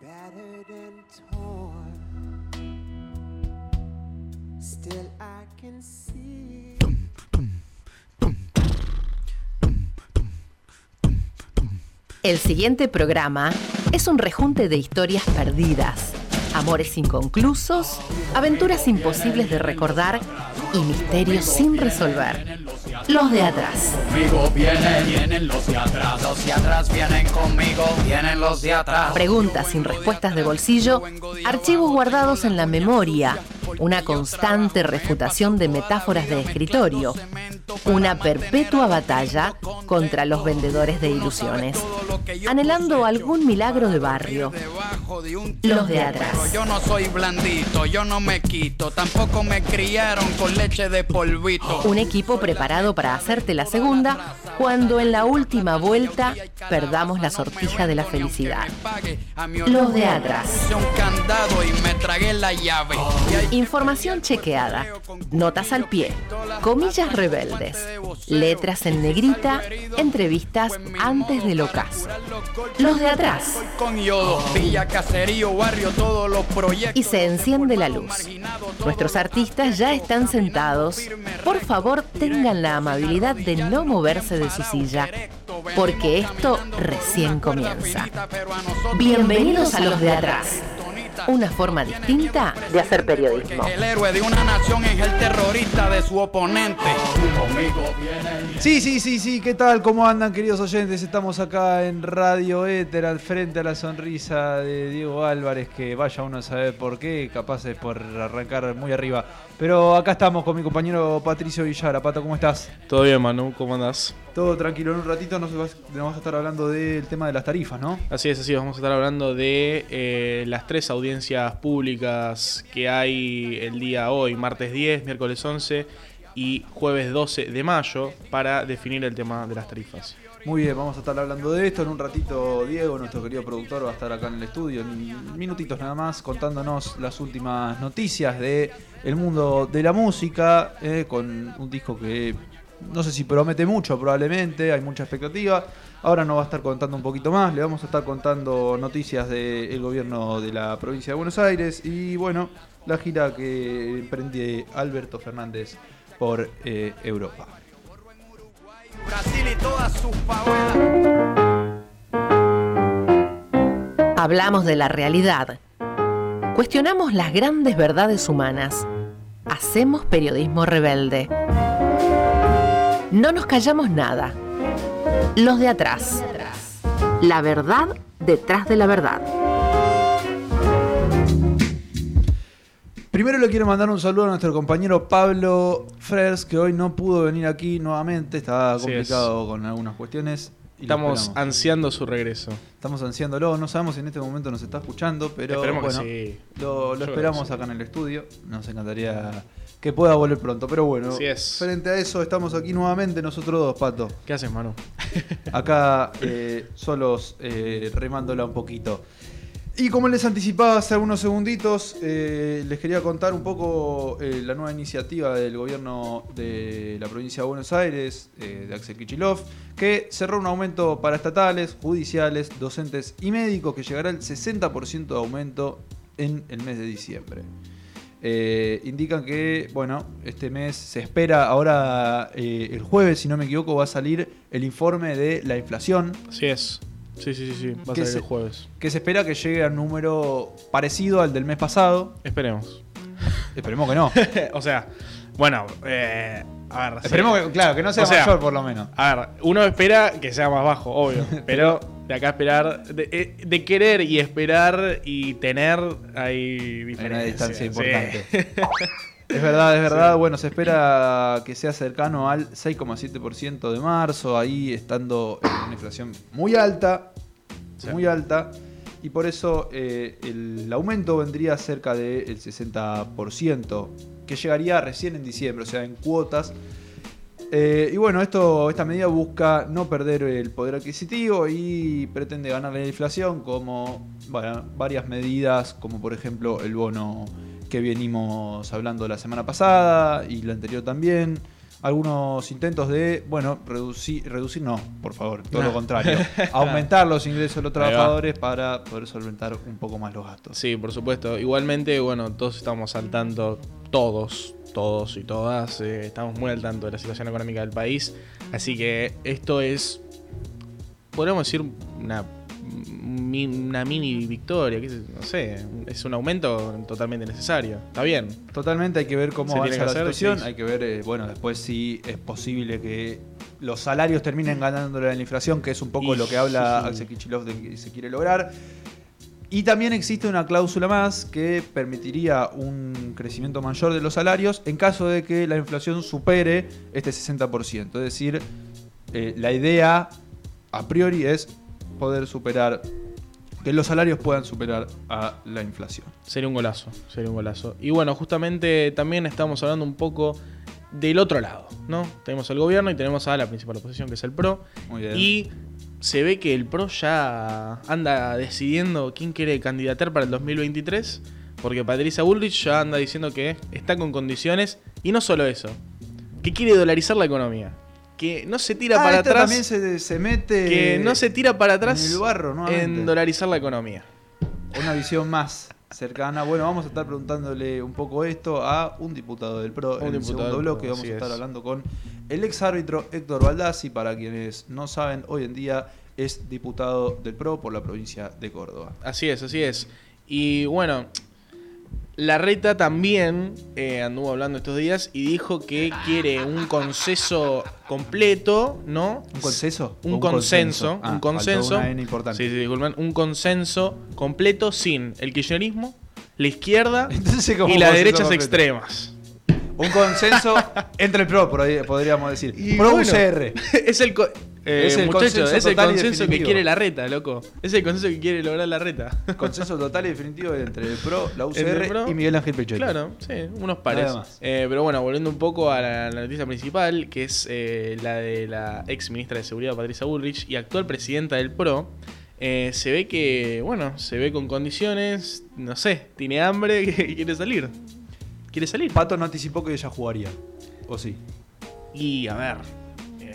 battered and torn. Still, I can see. El siguiente programa es un rejunte de historias perdidas, amores inconclusos, aventuras imposibles de recordar y misterios sin resolver. Los de atrás. Conmigo vienen, vienen los de atrás. Los de atrás vienen conmigo, vienen los de atrás. Preguntas sin respuestas de bolsillo, archivos guardados en la memoria, una constante refutación de metáforas de escritorio, una perpetua batalla contra los vendedores de ilusiones, anhelando algún milagro de barrio. Los de atrás. Yo no soy blandito, yo no me quito, tampoco me criaron con leche de polvito. Un equipo preparado para hacerte la segunda cuando en la última vuelta perdamos la sortija de la felicidad. Los de atrás. Información chequeada, notas al pie, comillas rebeldes, letras en negrita, entrevistas antes del ocaso. Los de atrás. Con yodo, villa, caserío, barrio, todos los proyectos. Y se enciende la luz. Nuestros artistas ya están sentados. Por favor, tengan la amabilidad de no moverse de su silla, porque esto recién comienza. Bienvenidos a los de atrás. Una forma distinta de hacer periodismo. El héroe de una nación es el terrorista de su oponente. Sí, sí, sí, sí, ¿qué tal? ¿Cómo andan, queridos oyentes? Estamos acá en Radio Éter, al frente a la sonrisa de Diego Álvarez, que vaya uno a saber por qué, capaz es por arrancar muy arriba. Pero acá estamos con mi compañero Patricio Villara. Pato, ¿cómo estás? Todo bien, Manu, ¿cómo andás? Todo tranquilo, en un ratito nos, vas- vamos a estar hablando del tema de las tarifas, ¿no? Así es, así es, vamos a estar hablando de eh, las tres audiencias públicas que hay el día hoy, martes 10, miércoles 11 y jueves 12 de mayo, para definir el tema de las tarifas. Muy bien, vamos a estar hablando de esto. En un ratito, Diego, nuestro querido productor, va a estar acá en el estudio, en minutitos nada más, contándonos las últimas noticias de el mundo de la música, eh, con un disco que no sé si promete mucho, probablemente, hay mucha expectativa. Ahora nos va a estar contando un poquito más, le vamos a estar contando noticias del gobierno de la provincia de Buenos Aires y bueno, la gira que emprende Alberto Fernández por eh, Europa. Hablamos de la realidad. Cuestionamos las grandes verdades humanas. Hacemos periodismo rebelde. No nos callamos nada. Los de atrás. La verdad detrás de la verdad. Primero le quiero mandar un saludo a nuestro compañero Pablo Frers, que hoy no pudo venir aquí nuevamente, estaba complicado con algunas cuestiones. y Estamos ansiando su regreso. Estamos ansiándolo, no sabemos si en este momento nos está escuchando, pero Esperemos bueno, que sí. lo, esperamos acá en el estudio. Nos encantaría que pueda volver pronto, pero bueno, Así es. frente a eso estamos aquí nuevamente nosotros dos, Pato. ¿Qué haces, Manu? Acá eh, solos eh, remándola un poquito. Y como les anticipaba hace algunos segunditos, eh, les quería contar un poco eh, la nueva iniciativa del gobierno de la provincia de Buenos Aires, eh, de Axel Kichilov, que cerró un aumento para estatales, judiciales, docentes y médicos que llegará al 60% de aumento en el mes de diciembre. Eh, indican que, bueno, este mes se espera, ahora eh, el jueves, si no me equivoco, va a salir el informe de la inflación, Así es. Sí, sí, sí, sí. Va a ¿Qué salir se- el jueves. que se espera que llegue a un número parecido al del mes pasado. Esperemos. Esperemos que no. o sea, bueno, eh, a ver. sí. Esperemos que, claro, que no sea O sea, mayor por lo menos. A ver, uno espera que sea más bajo, obvio. Pero de acá esperar, de, eh, de querer y esperar y tener, hay Hay diferencia. una distancia sí. importante. Es verdad, es verdad. Bueno, se espera que sea cercano al 6,7% de marzo, ahí estando en una inflación muy alta, Sí. muy alta, y por eso eh, el aumento vendría cerca del 60%, que llegaría recién en diciembre, o sea, en cuotas. Eh, y bueno, esta medida busca no perder el poder adquisitivo y pretende ganar la inflación como varias medidas, como por ejemplo el bono que venimos hablando la semana pasada y la anterior también, algunos intentos de, bueno, reducir, reducir no, por favor, todo lo contrario, aumentar los ingresos de los trabajadores para poder solventar un poco más los gastos. Sí, por supuesto. Igualmente, bueno, todos estamos al tanto, todos, todos y todas, eh, estamos muy al tanto de la situación económica del país. Así que esto es, podríamos decir, una, una mini victoria, sé- no sé, es un aumento totalmente necesario. Está bien. Totalmente hay que ver cómo Se tiene avanza la que hacer, situación, sí. hay que ver, eh, bueno, después si es posible que los salarios terminen ganándole a la inflación, que es un poco Y- lo que habla. Axel Kicillof de que se quiere lograr. Y también existe una cláusula más que permitiría un crecimiento mayor de los salarios en caso de que la inflación supere este 60%. Es decir, eh, la idea a priori es poder superar, que los salarios puedan superar a la inflación. Sería un golazo, sería un golazo. Y bueno, justamente también estamos hablando un poco del otro lado, ¿no? Tenemos al gobierno y tenemos a la principal oposición, que es el PRO. Muy bien. Y se ve que el PRO ya anda decidiendo quién quiere candidatar para el 2023, porque Patricia Bullrich ya anda diciendo que está con condiciones, y no solo eso, que quiere dolarizar la economía. Que no se tira Ah, para esta atrás. también se, se mete. Que no se tira para atrás en el barro, nuevamente. en dolarizar la economía. Una visión más cercana. Bueno, vamos a estar preguntándole un poco esto a un diputado del PRO. Un en el segundo bloque vamos a estar es. hablando con el ex árbitro Héctor Baldassi. Para quienes no saben, hoy en día es diputado del PRO por la provincia de Córdoba. Así es, así es. Y bueno, la reta también eh, anduvo hablando estos días y dijo que quiere un consenso completo, ¿no? ¿Un consenso? Un, ¿O un consenso, consenso? Ah, un consenso. una N importante. Sí, sí, disculpen, un consenso completo sin el kirchnerismo, la izquierda Entonces, ¿cómo y las derechas completo? extremas. Un consenso entre el PRO, podríamos decir. Y PRO bueno, UCR. es el, eh, Es el muchacho, consenso es el total y consenso que quiere la reta, loco. Es el consenso que quiere lograr la reta. Consenso total y definitivo entre el PRO, la UCR PRO, y Miguel Ángel Pechotti. Claro, sí, unos pares. Nada más. Eh, pero bueno, volviendo un poco a la, la noticia principal, que es eh, la de la ex ministra de Seguridad, Patricia Bullrich, y actual presidenta del PRO, eh, se ve que, bueno, se ve con condiciones, no sé, tiene hambre y quiere salir. Quiere salir. Pato no anticipó que ella jugaría. ¿O sí? Y a ver,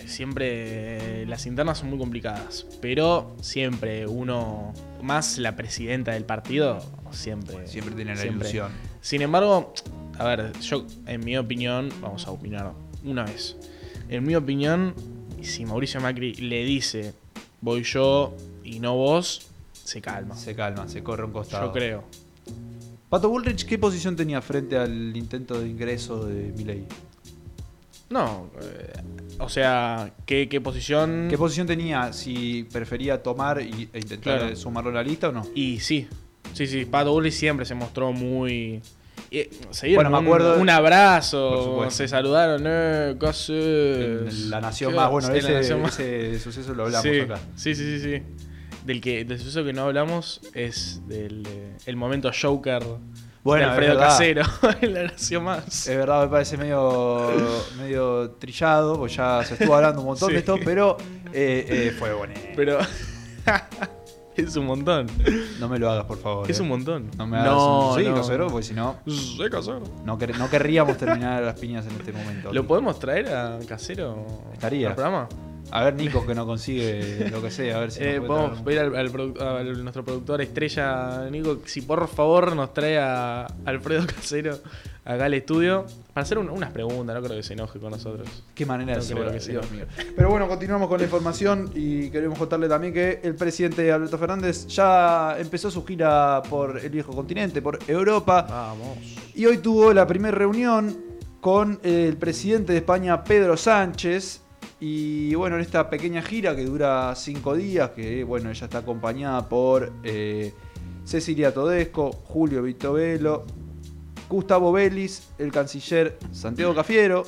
siempre las internas son muy complicadas, pero siempre uno, más la presidenta del partido, siempre. Siempre tiene la siempre. ilusión. Sin embargo, a ver, yo, en mi opinión, vamos a opinar una vez. En mi opinión, si Mauricio Macri le dice, voy yo y no vos, se calma. Se calma, se corre un costado. Yo creo. Pato Bullrich, ¿qué posición tenía frente al intento de ingreso de Milei? No, eh, o sea, ¿qué, qué posición? ¿Qué posición tenía? Si prefería tomar y, e intentar Claro. sumarlo a la lista o no. Y sí, sí, sí, Pato Bullrich siempre se mostró muy... eh, se Bueno, me un- acuerdo- un, abrazo, se saludaron, eh. En La Nación ¿Qué Más. Bueno, ese, Más. ese suceso lo hablamos sí, acá. Sí, sí, sí, sí. Del que del suceso que no hablamos es del eh, el momento Joker Bueno, de Alfredo. Casero la Nación Más. Es verdad, me parece medio, medio trillado, pues ya se estuvo hablando un montón Sí. de esto, pero eh, eh, fue bonito. Pero es un montón. No me lo hagas, por favor. Es eh. un montón. No me hagas No, un... Sí, no. Casero, porque si no, Sí, Casero. no, quer- no querríamos terminar las piñas en este momento. ¿Lo podemos traer a Casero Estaría. al programa? A ver, Nico, que no consigue lo que sea, a ver si Eh, podemos traer pedir al, al produ- al- nuestro productor estrella, Nico, si por favor nos trae a Alfredo Casero acá al estudio para hacer un- unas preguntas. No creo que se enoje con nosotros. Qué manera de No que. Dios mío. Pero bueno, continuamos con la información y queremos contarle también que el presidente Alberto Fernández ya empezó su gira por el viejo continente, por Europa. Vamos. Y hoy tuvo la primera reunión con el presidente de España, Pedro Sánchez. Y bueno, en esta pequeña gira que dura cinco días, que bueno, ella está acompañada por eh, Cecilia Todesco, Julio Vitovelo, Gustavo Vélez, el canciller Santiago Cafiero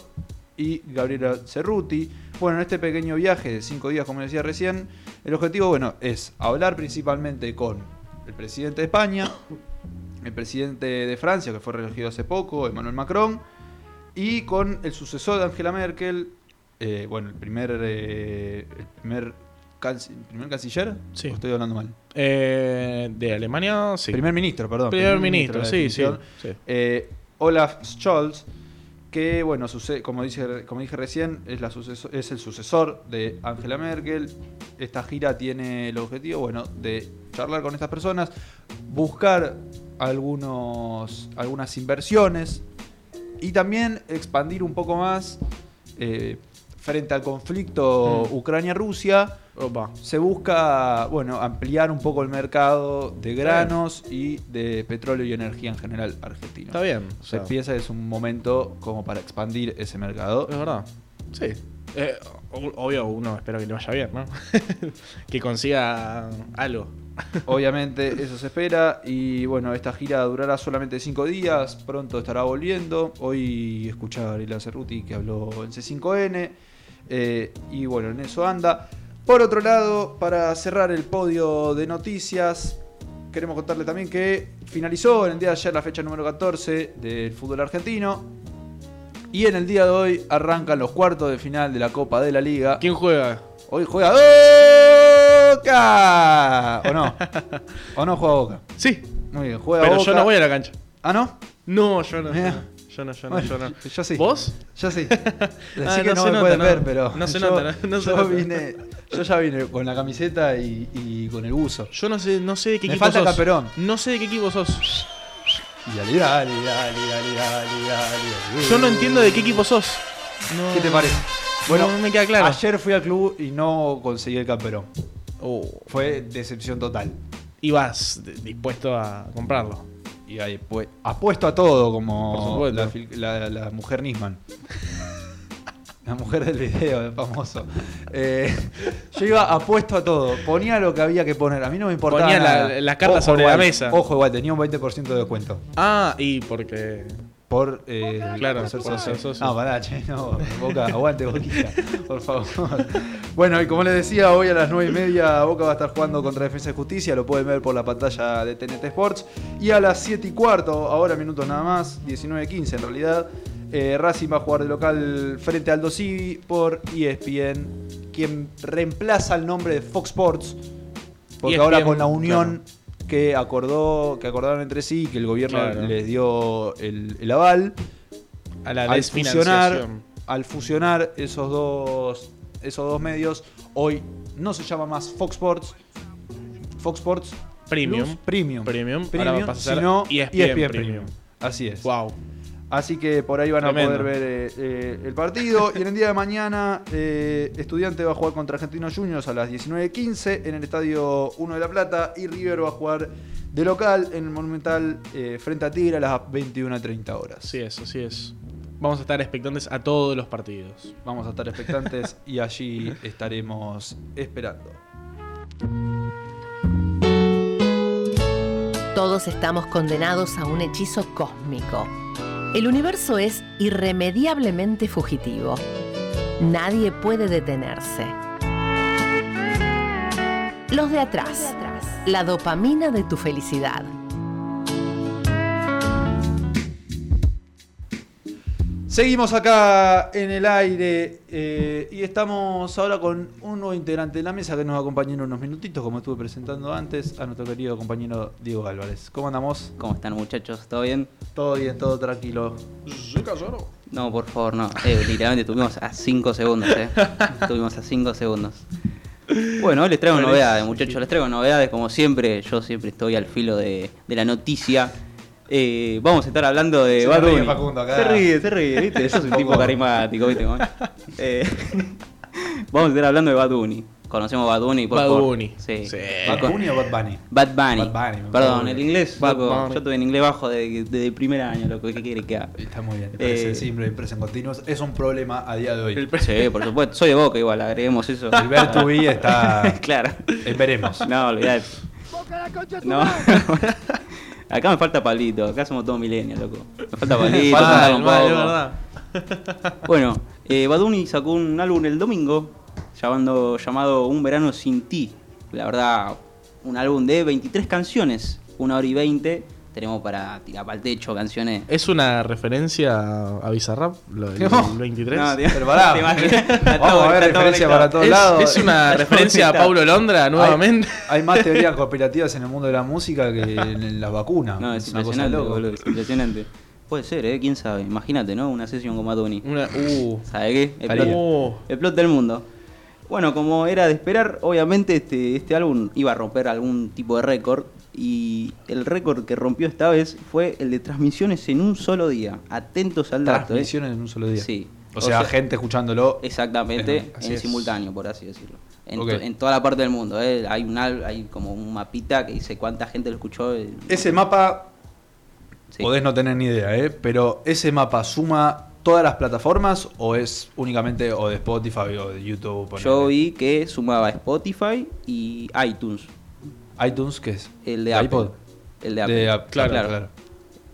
y Gabriela Cerruti. Bueno, en este pequeño viaje de cinco días, como decía recién, el objetivo, bueno, es hablar principalmente con el presidente de España, el presidente de Francia, que fue reelegido hace poco, Emmanuel Macron, y con el sucesor de Angela Merkel, eh, bueno, el primer, eh, el primer, primer canciller, Sí. ¿O estoy hablando mal. Eh, de Alemania, sí. Primer ministro, perdón. Primer ministro, sí, sí, Olaf Scholz, que, bueno, suce- como, dice, como dije recién, es, la suceso- es el sucesor de Angela Merkel. Esta gira tiene el objetivo, bueno, de charlar con estas personas, buscar algunos, algunas inversiones y también expandir un poco más eh, frente al conflicto Mm. Ucrania-Rusia. Se busca, bueno, ampliar un poco el mercado de granos y de petróleo y energía en general argentino. Está bien. o Se piensa que es un momento como para expandir ese mercado. Es verdad. Sí. Eh, obvio, uno espero que le vaya bien, ¿no? que consiga algo. Obviamente eso se espera y bueno, esta gira durará solamente cinco días, pronto estará volviendo. Hoy escuchaba a Gabriela Cerruti que habló en C5N eh, y bueno, en eso anda. Por otro lado, para cerrar el podio de noticias, queremos contarle también que finalizó en el día de ayer la fecha número 14 del fútbol argentino. Y en el día de hoy arrancan los cuartos de final de la Copa de la Liga. ¿Quién juega? Hoy juega Boca. ¿O no? ¿O no juega Boca? Sí. Muy bien, juega Pero Boca. yo no voy a la cancha. ¿Ah, no? No, yo no. Yo no, yo no, Bueno, yo no. yo sí. ¿Vos? Yo sí. Ah, que no no, se me nota, pueden no. ver, pero. No se yo, nota, no- se yo nota. vine. Yo ya vine con la camiseta y, y con el buzo. Yo no sé, no sé de qué Me equipo falta sos. Caperón. No sé de qué equipo sos. Y dale, dale, dale, dale. Yo no entiendo de qué equipo sos. ¿Qué te parece? Bueno, no me queda claro. Ayer fui al club y no conseguí el camperón. Oh, Fue decepción total. ibas dispuesto a comprarlo. Y ahí pues, apuesto a todo como la, fil- la- la mujer Nisman. La mujer del video, el famoso. Eh, yo iba apuesto a todo. Ponía lo que había que poner. A mí no me importaba. Ponía la- las cartas sobre la mesa. Ojo, igual, tenía un 20% de descuento. Ah, y porque. Por, eh, Claro, por ser por socio. socio. No, pará, che, no. Boca, aguante, Boquita, por favor. Bueno, y como les decía, hoy a las 9 y media Boca va a estar jugando contra Defensa y Justicia. Lo pueden ver por la pantalla de TNT Sports. Y a las 7 y cuarto, ahora minutos nada más, 19-15 en realidad, eh, Racing va a jugar de local frente al Aldo Civi por E ESPN, quien reemplaza el nombre de Fox Sports. Porque ESPN, ahora con la unión que acordó, que acordaron entre sí, que el gobierno Claro. les dio el, el aval, A la al fusionar, al fusionar esos dos, esos dos medios, hoy no se llama más Fox Sports, Fox Sports Premium. Plus Premium, Premium. Ahora va a pasar E sino ESPN ESPN Premium. Así es. Wow. Así que por ahí van Tremendo. a poder ver eh, eh, el partido. y en el día de mañana, eh, Estudiante va a jugar contra Argentinos Juniors a las 19.15 en el Estadio 1 de La Plata. Y River va a jugar de local en el Monumental eh, frente a Tigre a las 21.30 horas. Así es, así es. Vamos a estar expectantes a todos los partidos. Vamos a estar expectantes y allí estaremos esperando. Todos estamos condenados a un hechizo cósmico. El universo es irremediablemente fugitivo. Nadie puede detenerse. Los de atrás. La dopamina de tu felicidad. Seguimos acá en el aire eh, y estamos ahora con un nuevo integrante de la mesa que nos acompaña en unos minutitos, como estuve presentando antes, a nuestro querido compañero Diego Álvarez. ¿Cómo andamos? ¿Cómo están muchachos? ¿Todo bien? Todo bien, todo tranquilo. No, por favor, no. Eh, literalmente estuvimos a 5 segundos, ¿eh? Estuvimos a 5 segundos. Bueno, hoy les traigo novedades, es- muchachos. Les traigo novedades, como siempre. Yo siempre estoy al filo de, de la noticia. Eh, vamos a estar hablando de Se Bad ríe Bunny. Facundo acá. Se ríe, se ríe, ¿viste? Sos un tipo carismático, ¿viste? Eh, vamos a estar hablando de Bad Bunny. Conocemos Bad Bunny, por Bad favor. Bunny. Sí. Sí. ¿Bad Bunny o Bad Bunny? Bad Bunny. Bad Bunny, Perdón, el inglés, Bad loco, Bunny. yo tuve en inglés bajo desde de, primer año, loco. ¿Qué quiere que haga? Está muy bien, parece Eh, siempre impresión continuos. Es un problema a día de hoy. El- Sí, por supuesto. Soy de Boca igual, agreguemos eso. El ver be está. claro. veremos. No, olvidate. No. Acá me falta Pablito, acá somos todos milenios, loco. Me falta un Mal, poco. verdad. Bueno, eh, Bad Bunny sacó un álbum el domingo llamando, llamado Un verano sin ti. La verdad, un álbum de 23 canciones, una hora y 20. Tenemos para tirar para el techo canciones. ¿Es una referencia a Bizarrap? Lo del No. 23. No, tío, Pero pará, vamos a ver referencia para todos ¿Es, lados. es una referencia a Paulo Londra nuevamente? Hay, hay más teorías conspirativas en el mundo de la música que en las vacunas. No, es impresionante, boludo, es impresionante. Puede ser, ¿eh? ¿Quién sabe? Imagínate, ¿no? Una sesión con Bunny. Una, uh, ¿Sabe qué? El Estaría. plot, uh, el plot del mundo. Bueno, como era de esperar, obviamente este, este álbum iba a romper algún tipo de récord. Y el récord que rompió esta vez fue el de transmisiones en un solo día. Atentos al dato, ¿eh? Transmisiones en un solo día. Sí. O sea, gente escuchándolo. Exactamente, en simultáneo, por así decirlo. En, toda la parte del mundo. ¿eh? Hay, un, al- hay como un mapita que dice cuánta gente lo escuchó. eh, Ese mapa, sí. podés no tener ni idea, ¿eh? Pero ese mapa suma todas las plataformas o es únicamente o de Spotify o de YouTube. ponele? Yo vi que sumaba Spotify y iTunes. iTunes, ¿qué es? El de ¿De Apple. iPod? El de Apple. De Claro, claro.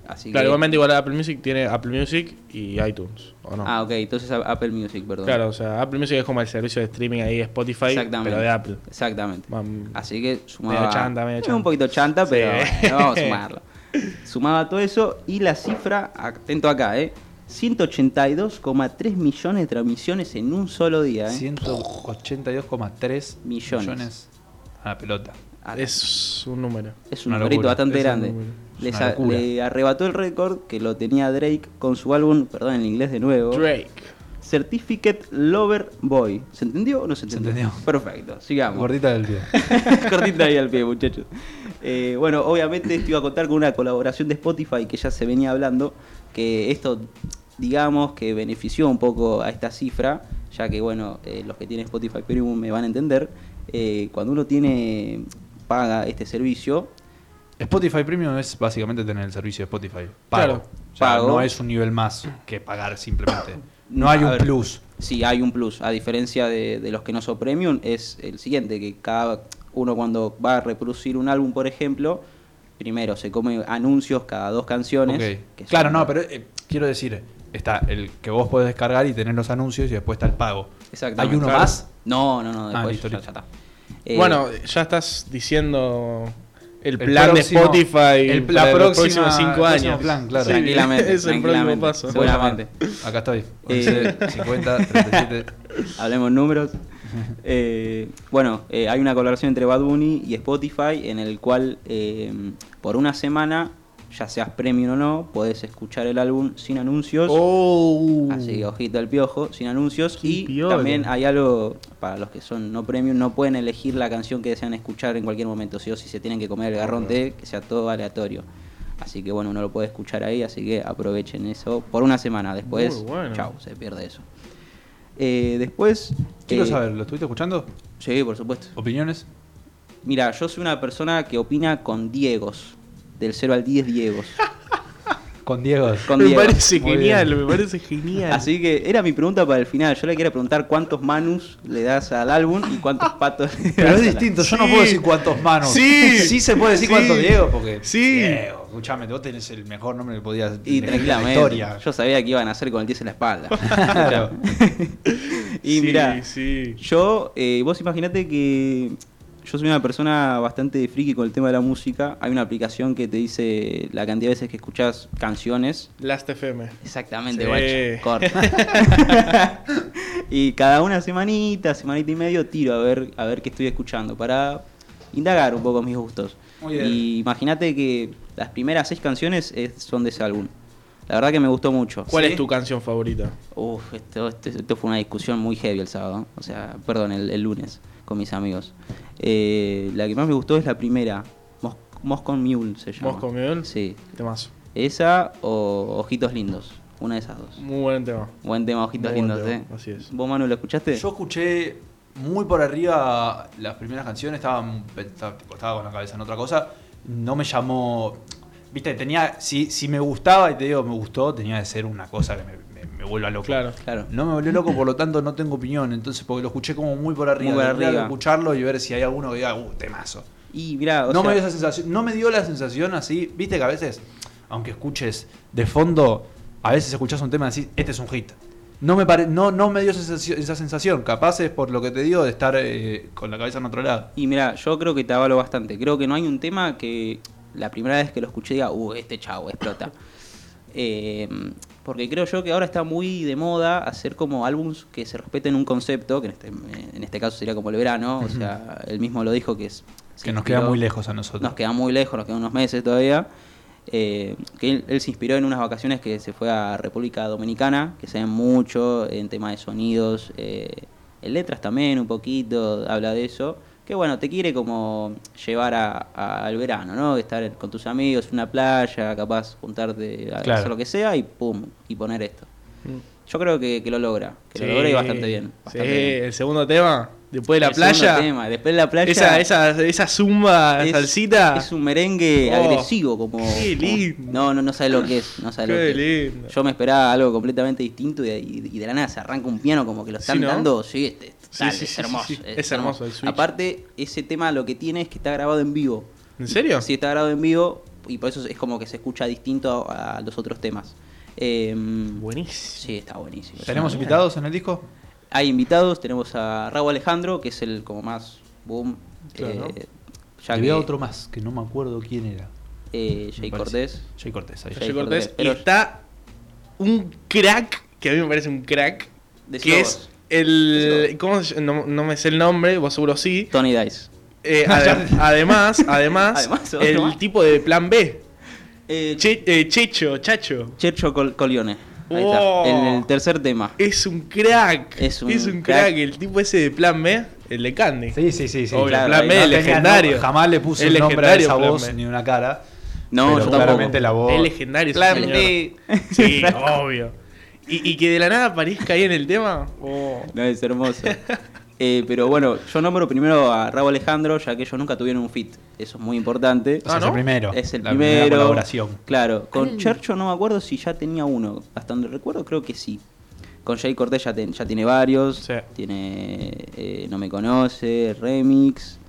Así claro, que- igualmente igual Apple Music tiene Apple Music y iTunes, ¿o no? Ah, ok, entonces Apple Music, perdón. Claro, o sea, Apple Music es como el servicio de streaming ahí de Spotify, pero de Apple. Exactamente. Así que sumaba. Medio chanta, medio chanta. Un poquito chanta, Sí. pero vamos a sumarlo. Sumaba todo eso y la cifra, atento acá, ¿eh? 182,3 millones de transmisiones en un solo día, ¿eh? 182,3 Millones. millones. A la pelota. Es un número. Es un numerito bastante es grande. Les a- le arrebató el récord que lo tenía Drake con su álbum, perdón, en inglés de nuevo. Drake. Certificate Lover Boy. ¿Se entendió o no se Se entendió? entendió. Perfecto, sigamos. Gordita del pie. Cortita ahí al pie, muchachos. Eh, bueno, obviamente esto iba a contar con una colaboración de Spotify que ya se venía hablando, que esto, digamos, que benefició un poco a esta cifra, ya que, bueno, eh, los que tienen Spotify Premium me van a entender, eh, cuando uno tiene, paga este servicio, Spotify Premium es básicamente tener el servicio de Spotify. Pago. Claro. O sea, Pago. no es un nivel más que pagar simplemente. No hay a un ver. plus. Sí, hay un plus. A diferencia de, de los que no son premium, es el siguiente, que cada uno cuando va a reproducir un álbum, por ejemplo, primero se come anuncios cada dos canciones. Ok. que son- Claro, no, pero eh, quiero decir, está el que vos podés descargar y tener los anuncios y después está el pago. Exactamente. ¿Hay uno Claro. más? No, no, no, Ah, después listo, ya, listo. ya está. Eh, bueno, ya estás diciendo el El plan próximo- de Spotify el- para la los próxima- próximos cinco el años. plan, claro. Sí, Tranquilamente, es el próximo paso. Seguramente. Acá estoy. Eh. 11, 50, 37. hablemos números. Eh, bueno, eh, hay una colaboración entre Bad Bunny y Spotify en el cual eh, por una semana, ya seas premium o no, podés escuchar el álbum sin anuncios. Oh. Así que ojito al piojo, sin anuncios. Qué Y piola. también hay algo, para los que son no premium, no pueden elegir la canción que desean escuchar en cualquier momento, sí o si se tienen que comer el garrón de que sea todo aleatorio. Así que bueno, uno lo puede escuchar ahí, así que aprovechen eso por una semana. Después, bueno. chau, se pierde eso. Eh, después... Quiero eh, saber, ¿lo estuviste escuchando? Sí, por supuesto. ¿Opiniones? Mira, yo soy una persona que opina con Diegos. Del 0 al 10 Diegos. Con Diego. Con me parece Muy genial, bien. me parece genial. Así que era mi pregunta para el final. Yo le quería preguntar cuántos manus le das al álbum y cuántos patos le das Pero es la- distinto, yo no puedo decir cuántos manos. Sí. Sí se puede decir Sí. cuántos Diego, porque. Sí. Diego, escuchame, vos tenés el mejor nombre que podías Y en la tranquilamente. historia. Yo sabía que iban a hacer con el 10 en la espalda. Claro. y sí. yo, eh, vos imaginate que yo soy una persona bastante friki con el tema de la música. Hay una aplicación que te dice la cantidad de veces que escuchás canciones. Last FM. Exactamente, Sí. guacho. Corta. y cada una semanita, semanita y medio tiro a ver, a ver qué estoy escuchando para indagar un poco mis gustos. Muy bien. Y imagínate que las primeras seis canciones es- son de ese álbum. La verdad que me gustó mucho. ¿Cuál ¿Sí? es tu canción favorita? Uf, esto, esto, esto fue una discusión muy heavy el sábado. O sea, perdón, el, el lunes con mis amigos. Eh, la que más me gustó es la primera. Mos- Moscow Mule se llama. ¿Moscow Mule? Sí. Temazo. Esa o Ojitos Lindos. Una de esas dos. Muy buen tema. Buen tema, Ojitos Muy Lindos, tema, ¿eh? así es. ¿Vos, Manu, lo escuchaste? Yo escuché muy por arriba las primeras canciones, estaba, estaba, tipo, estaba con la cabeza en otra cosa. No me llamó. Viste, tenía. Si, si me gustaba, y te digo, me gustó, tenía que ser una cosa que me, me, vuelva loco. Claro. Claro. No me volvió loco, por lo tanto no tengo opinión. Entonces, porque lo escuché como muy por arriba. Muy por arriba. escucharlo y ver si hay alguno que diga, uh, temazo. Y mirá, o no sea, me dio esa sensación, no me dio la sensación así, viste que a veces, aunque escuches de fondo, a veces escuchás un tema y decís, este es un hit. No me pare, no, no me dio esa sensación, esa sensación, capaz es por lo que te digo de estar eh, con la cabeza en otro lado. Y mira, yo creo que te avalo bastante. Creo que no hay un tema que la primera vez que lo escuché diga, uh, este chavo explota. Eh, porque creo yo que ahora está muy de moda hacer como álbums que se respeten un concepto, que en este, en este caso sería como el verano, o sea, él mismo lo dijo que es... Que nos queda muy lejos a nosotros. Nos queda muy lejos, nos quedan unos meses todavía. eh, que él, él se inspiró en unas vacaciones que se fue a República Dominicana, que se ven mucho en tema de sonidos, eh, en letras también un poquito, habla de eso. Que bueno, te quiere como llevar a- a- al verano, ¿no? Estar con tus amigos en una playa, capaz juntarte a Claro. hacer lo que sea y pum, y poner esto. Yo creo que, que lo logra, que lo logra y bastante bien. bastante sí, bien. el segundo tema, después de la El segundo playa. tema, Después de la playa. Esa, esa, esa zumba, es- salsita. Es un merengue Oh, agresivo, como. qué lindo. No, no, no sabe lo que es. No sabe lo que es. lindo. Yo me esperaba algo completamente distinto y, y- y de la nada se arranca un piano como que lo están Sí, ¿no? dando. Sí, este, Sí, es hermoso. sí, sí. Es hermoso el Switch. Aparte, ese tema lo que tiene es que está grabado en vivo. ¿En serio? Sí, está grabado en vivo y por eso es como que se escucha distinto a, a los otros temas. Eh, Buenísimo. Sí, está buenísimo. ¿Tenemos Sí. invitados en el disco? Hay invitados, tenemos a Raúl Alejandro, que es el como más boom. Claro. eh, ya Había que, otro más, que no me acuerdo quién era. eh, Jay. Cortés. Jay Cortés, ahí. Jay Jay Cortés. Cortés, pero- Y está un crack, que a mí me parece un crack, que vos. es el... ¿Cómo se- no, no me sé el nombre, vos seguro sí. Tony Dice. Eh, ade- además, además, Además, otro el más. tipo de plan B. Eh, Che- eh, Checho, Chacho. Chercho Col- Colione. Ahí Oh. está. El, el tercer tema. Es un crack. Es un crack. crack. El tipo ese de plan B, el de Candy. Sí, sí, sí. sí. Obvio, claro, plan ahí B, no el tenía legendario. no- jamás le puse El el nombre a legendario esa Plan voz B. ni una cara. No, pero yo tampoco. claramente la voz. Es legendario ese Plan señor. B. Sí, obvio. Y, y que de la nada aparezca ahí en el tema. Oh. No, es hermoso. Eh, pero bueno, yo nombro primero a Raúl Alejandro, ya que ellos nunca tuvieron un fit. Eso es muy importante. Ah, es ¿no? el primero. Es el la primero. colaboración. Claro, con Chercho no me acuerdo si ya tenía uno. Hasta donde recuerdo, creo que sí. Con Jay Cortés ya, ten- ya tiene varios. Sí. Tiene eh, No Me Conoce, Remix.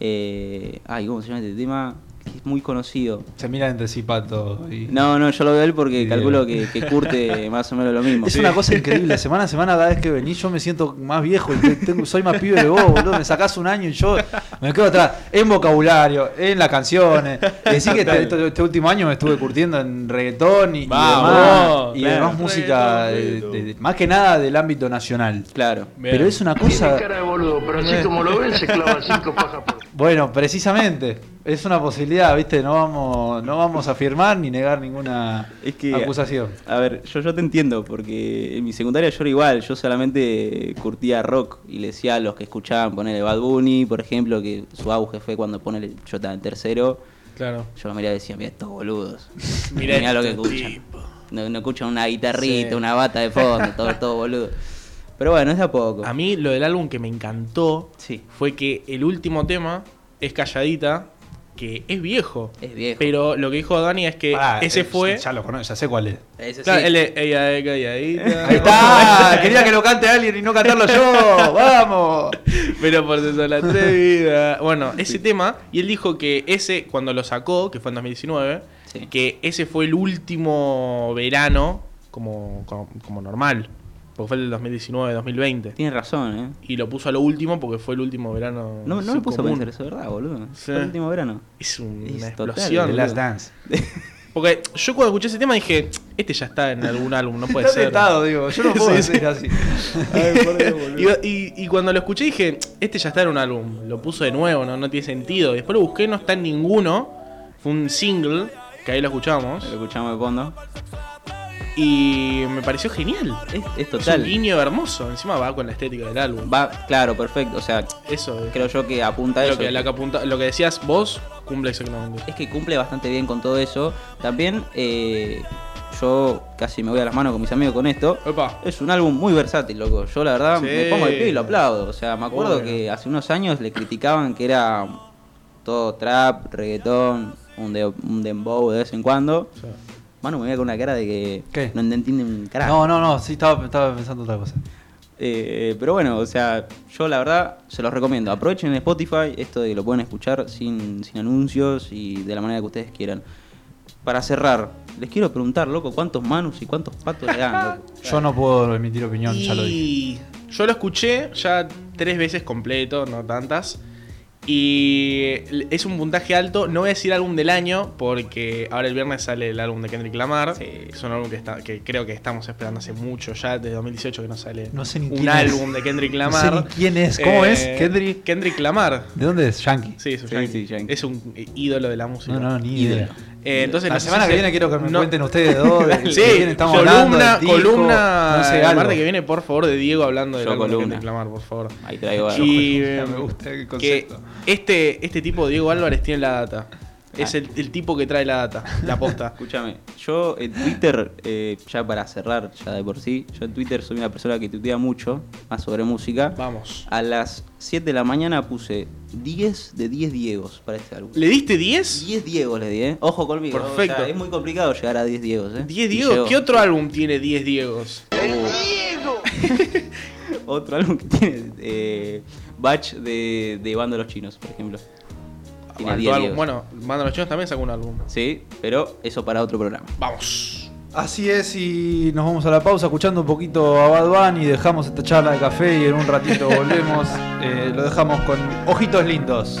Eh, ay, ¿cómo se llama este tema? Es muy conocido. Se miran entre sí pato. Y... No, no, yo lo veo él porque Y calculo que, que curte más o menos lo mismo. Es una cosa increíble. Semana a semana, cada vez que venís, yo me siento más viejo y tengo- soy más pibe de vos, boludo. Me sacás un año y yo me quedo atrás. En vocabulario, en las canciones. Decir que este, este- este último año me estuve curtiendo en reggaetón y, y Vamos, demás, y claro. demás música, de- de- de- más que nada del ámbito nacional. Claro. Bien. Pero es una cosa. cara de boludo, pero así como lo ven, se clava cinco pajas por. Bueno, precisamente. Es una posibilidad, ¿viste? No vamos, no vamos a afirmar ni negar ninguna Es que- acusación. A ver, yo, yo te entiendo, porque en mi secundaria yo era igual, yo solamente curtía rock y le decía a los que escuchaban ponerle Bad Bunny, por ejemplo, que su auge fue cuando ponele, yo estaba en tercero, Claro. yo lo miraba y decía, mira estos boludos, Mirá mirá lo que este escuchan. No, no escuchan una guitarrita, Sí. una bata de fondo, todo, todo boludo. Pero bueno, es de a poco. A mí lo del álbum que me encantó Sí. fue que el último tema es Calladita, que es viejo. Es viejo. Pero lo que dijo Dani es que Pará, ese eh, fue... Ya lo conozco, ya sé cuál es. Ese Claro, sí. él es ella de calladita. Ahí está, quería que lo cante alguien y no cantarlo yo. Vamos. Pero por eso la atrevida. Bueno, ese tema, y él dijo que ese, cuando lo sacó, que fue en 2019, Sí. que ese fue el último verano como, como, como normal. Porque fue el 2019-2020. Tiene razón, ¿eh? Y lo puso a lo último porque fue el último verano. No, no me puse a pensar eso, ¿verdad, boludo? Sí. Fue el último verano. Es una Es total, explosión. Boludo. Last Dance. Porque yo cuando escuché ese tema dije, este ya está en algún álbum, no puede Está ser. tentado, digo. Yo no puedo Sí, decir sí. así. y, y- y cuando lo escuché dije, este ya está en un álbum. Lo puso de nuevo, no, no tiene sentido. Después lo busqué, no está en ninguno. Fue un single, que ahí lo escuchamos. Lo escuchamos de fondo. Y me pareció genial. Es, es Es total. un guiño hermoso. Encima va con la estética del álbum. Va, claro, perfecto. O sea, Eso es. creo yo que apunta a eso. que, la que apunta- lo que decías vos cumple exactamente. Es que cumple bastante bien con todo eso. También eh, yo casi me voy a las manos con mis amigos con esto. Opa. Es un álbum muy versátil, loco. Yo la verdad Sí. me pongo de pie y lo aplaudo. O sea, me acuerdo que hace unos años le criticaban que era todo trap, reggaetón, un, de, un dembow de vez en cuando. Manu me veía con una cara de que ¿Qué? no entiende un carajo. No, no, no. Sí, estaba, estaba pensando otra cosa. Eh, pero bueno, o sea, yo la verdad se los recomiendo. Aprovechen en Spotify esto de que lo pueden escuchar sin, sin anuncios y de la manera que ustedes quieran. Para cerrar, les quiero preguntar, loco, ¿cuántos manus y cuántos patos le dan? loco? Yo no puedo emitir opinión, ya lo dije. Y yo lo escuché ya tres veces completo, no tantas. Y es un puntaje alto. No voy a decir álbum del año, porque ahora el viernes sale el álbum de Kendrick Lamar. Es un álbum que, está, que creo que estamos esperando hace mucho ya, desde 2018 que no sale No sé ni un quién es. álbum de Kendrick No sé Lamar. ni quién es. ¿Cómo es? ¿Kendrick? Kendrick Lamar. ¿De dónde es? Yankee. Sí, es un Sí, yankee. sí, yankee. Es un ídolo de la música. No, no, ni Ídolo. idea. Eh, entonces la no semana que viene quiero que me no- cuenten ustedes dos. de- Sí, de quién estamos hablando, columna, del disco, columna no sé, el algo. martes que viene, por favor, de Diego hablando de Yo la columna. reclamar, por favor. Ahí traigo algo. Y eh, me gusta el que concepto. este, este tipo, Diego Álvarez, tiene la data. Es Ah. el, el tipo que trae la data, la posta. Escúchame, yo en Twitter, eh, ya para cerrar, ya de por sí, yo en Twitter soy una persona que tuitea mucho, más sobre música. Vamos. A las 7 de la mañana puse 10 de 10 Diegos para este álbum. ¿Le diste 10? 10 Diegos le di, ¿eh? Ojo conmigo. Perfecto. o sea, es muy complicado llegar a 10 Diegos, ¿eh? 10 Y Diegos. ¿Qué otro álbum tiene 10 Diegos? Otro álbum que tiene eh, Batch de, de Bando de los Chinos, por ejemplo. Tiene Faltó 10 álbum. Diegos. Bueno, Banda los Chinos también sacó un álbum. Sí, pero eso para otro programa. Vamos. Así es, y nos vamos a la pausa escuchando un poquito a Bad Bunny, dejamos esta charla de café y en un ratito volvemos. Eh, lo dejamos con ojitos lindos.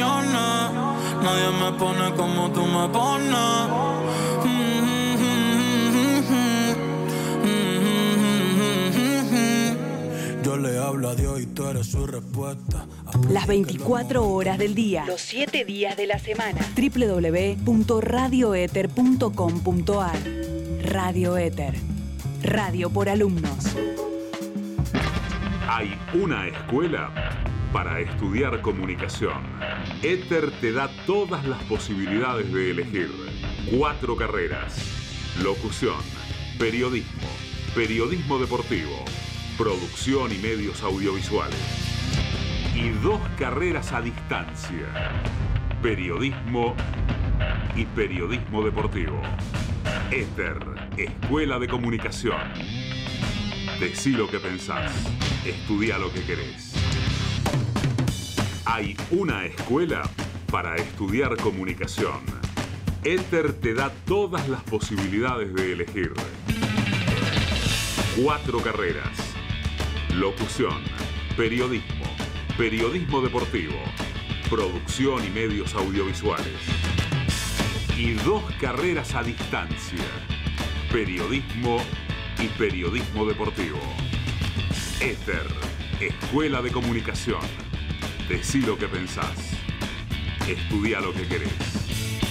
200 canciones. Nadie me pone como tú me pones. Yo le hablo a Dios y tú eres su respuesta. Las 24 horas del día. Los 7 días de la semana. www.radioeter.com.ar Radio Éter. Radio por alumnos. Hay una escuela para estudiar comunicación. Éter te da todas las posibilidades de elegir. Cuatro carreras. Locución, periodismo, periodismo deportivo, producción y medios audiovisuales. Y dos carreras a distancia. Periodismo y periodismo deportivo. Éter, Escuela de Comunicación. Decí lo que pensás. Estudia lo que querés. Hay una escuela para estudiar comunicación. Éter te da todas las posibilidades de elegir. Cuatro carreras. Locución, periodismo, periodismo deportivo, producción y medios audiovisuales. Y dos carreras a distancia, periodismo y periodismo deportivo. Éter, Escuela de Comunicación. Decí lo que pensás. Estudia lo que querés.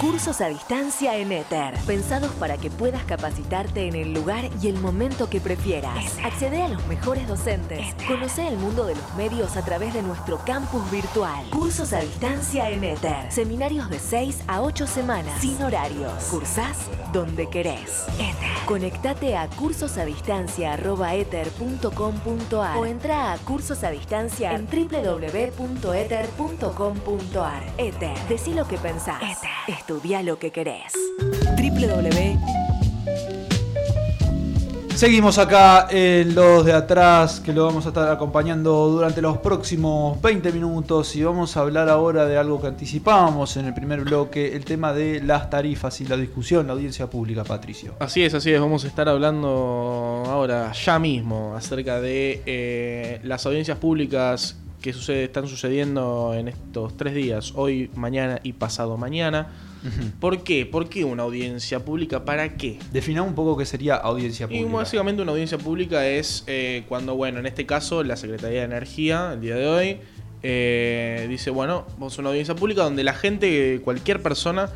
Cursos a distancia en Ether, pensados para que puedas capacitarte en el lugar y el momento que prefieras. Accede a los mejores docentes. Conoce el mundo de los medios a través de nuestro campus virtual. Cursos a distancia en Ether. Seminarios de 6 a 8 semanas, sin horarios. Cursás donde querés. Conectate a cursosadistancia.ether.com.ar o entra a cursos a distancia en www.ether.com.ar. Ether. Decí lo que pensás. Estudia lo que querés. www. Seguimos acá en los de atrás, que lo vamos a estar acompañando durante los próximos 20 minutos y vamos a hablar ahora de algo que anticipábamos en el primer bloque, el tema de las tarifas y la discusión, la audiencia pública, Patricio. Así es, así es. Vamos a estar hablando ahora, ya mismo, acerca de eh, las audiencias públicas que sucede, están sucediendo en estos tres días, hoy, mañana y pasado mañana. ¿Por qué? ¿Por qué una audiencia pública? ¿Para qué? Defina un poco qué sería audiencia Y pública. básicamente una audiencia pública es eh, cuando, bueno, en este caso la Secretaría de Energía, el día de hoy, eh, dice, bueno, vamos a una audiencia pública donde la gente, cualquier persona,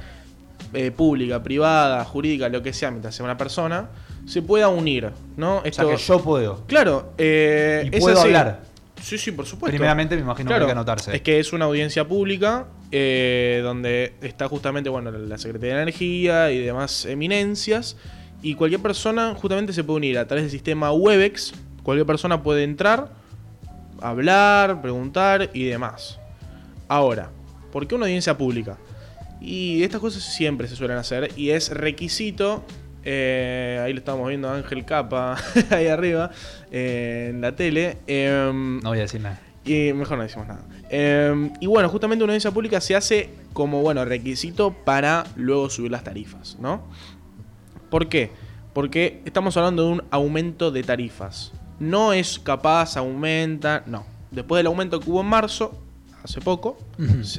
eh, pública, privada, jurídica, lo que sea, mientras sea una persona, se pueda unir, ¿no? O sea, que yo puedo. Claro, eh, Y es puedo así. hablar. Sí, sí, por supuesto. Primeramente me imagino que hay que anotarse. Es que es una audiencia pública eh, donde está justamente bueno, la Secretaría de Energía y demás eminencias. Y cualquier persona justamente se puede unir a través del sistema Webex. Cualquier persona puede entrar, hablar, preguntar y demás. Ahora, ¿por qué una audiencia pública? Y estas cosas siempre se suelen hacer y es requisito. Eh, ahí lo estamos viendo a Ángel Capa ahí arriba eh, en la tele. em, No voy a decir nada. y mejor no decimos nada. Eh, y bueno, justamente una audiencia pública se hace como bueno requisito para luego subir las tarifas, ¿no? ¿Por qué? Porque estamos hablando de un aumento de tarifas. No es capaz, aumenta, no. Después del aumento que hubo en marzo, hace poco,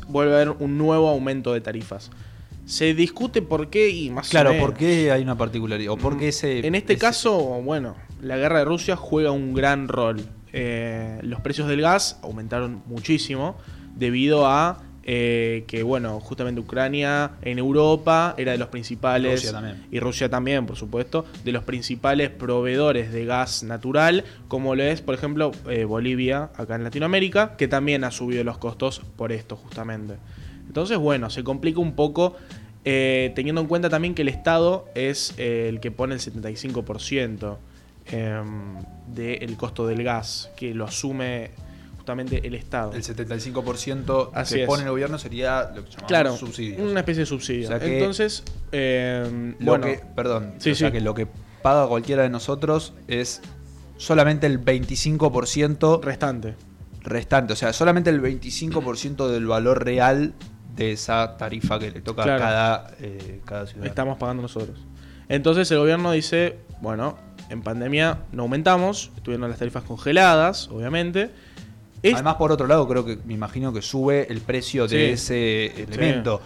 vuelve a haber un nuevo aumento de tarifas. Se discute por qué y más o Claro, menos. ¿por qué hay una particularidad? ¿O por qué ese, En este ese- caso, bueno, la guerra de Rusia juega un gran rol. Eh, los precios del gas aumentaron muchísimo debido a eh, que, bueno, justamente Ucrania en Europa era de los principales. Rusia también. Y Rusia también, por supuesto, de los principales proveedores de gas natural, como lo es, por ejemplo, eh, Bolivia, acá en Latinoamérica, que también ha subido los costos por esto, justamente. Entonces, bueno, se complica un poco. eh, teniendo en cuenta también que el Estado es eh, el que pone el 75% em, del costo del gas, que lo asume justamente el Estado. El 75% Así que es. pone el gobierno sería lo que llamamos Claro, subsidios. una especie de subsidio. O sea que Entonces, em, Lo bueno, que, perdón, Sí, o sea sí. que lo que paga cualquiera de nosotros es solamente el 25% restante. restante, o sea, solamente el 25% del valor real de esa tarifa que le toca Claro. a cada, eh, cada ciudadano. estamos pagando nosotros. Entonces el gobierno dice, bueno, en pandemia no aumentamos, estuvieron las tarifas congeladas, obviamente. Además, por otro lado, creo que me imagino que sube el precio de ese elemento.